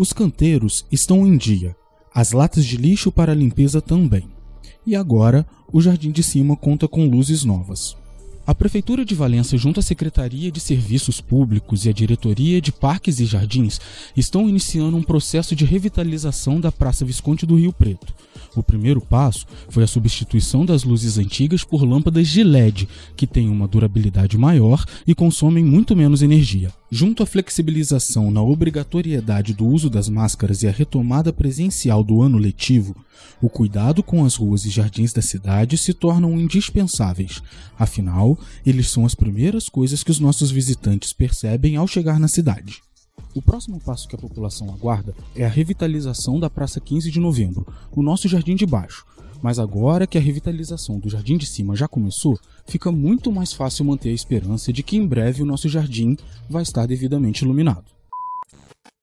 Os canteiros estão em dia, as latas de lixo para limpeza também. E agora, o jardim de cima conta com luzes novas. A Prefeitura de Valença, junto à Secretaria de Serviços Públicos e a Diretoria de Parques e Jardins, estão iniciando um processo de revitalização da Praça Visconde do Rio Preto. O primeiro passo foi a substituição das luzes antigas por lâmpadas de LED, que têm uma durabilidade maior e consomem muito menos energia. Junto à flexibilização na obrigatoriedade do uso das máscaras e a retomada presencial do ano letivo, o cuidado com as ruas e jardins da cidade se tornam indispensáveis. Afinal, eles são as primeiras coisas que os nossos visitantes percebem ao chegar na cidade. O próximo passo que a população aguarda é a revitalização da Praça 15 de Novembro, o nosso Jardim de Baixo. Mas agora que a revitalização do Jardim de Cima já começou, fica muito mais fácil manter a esperança de que em breve o nosso jardim vai estar devidamente iluminado.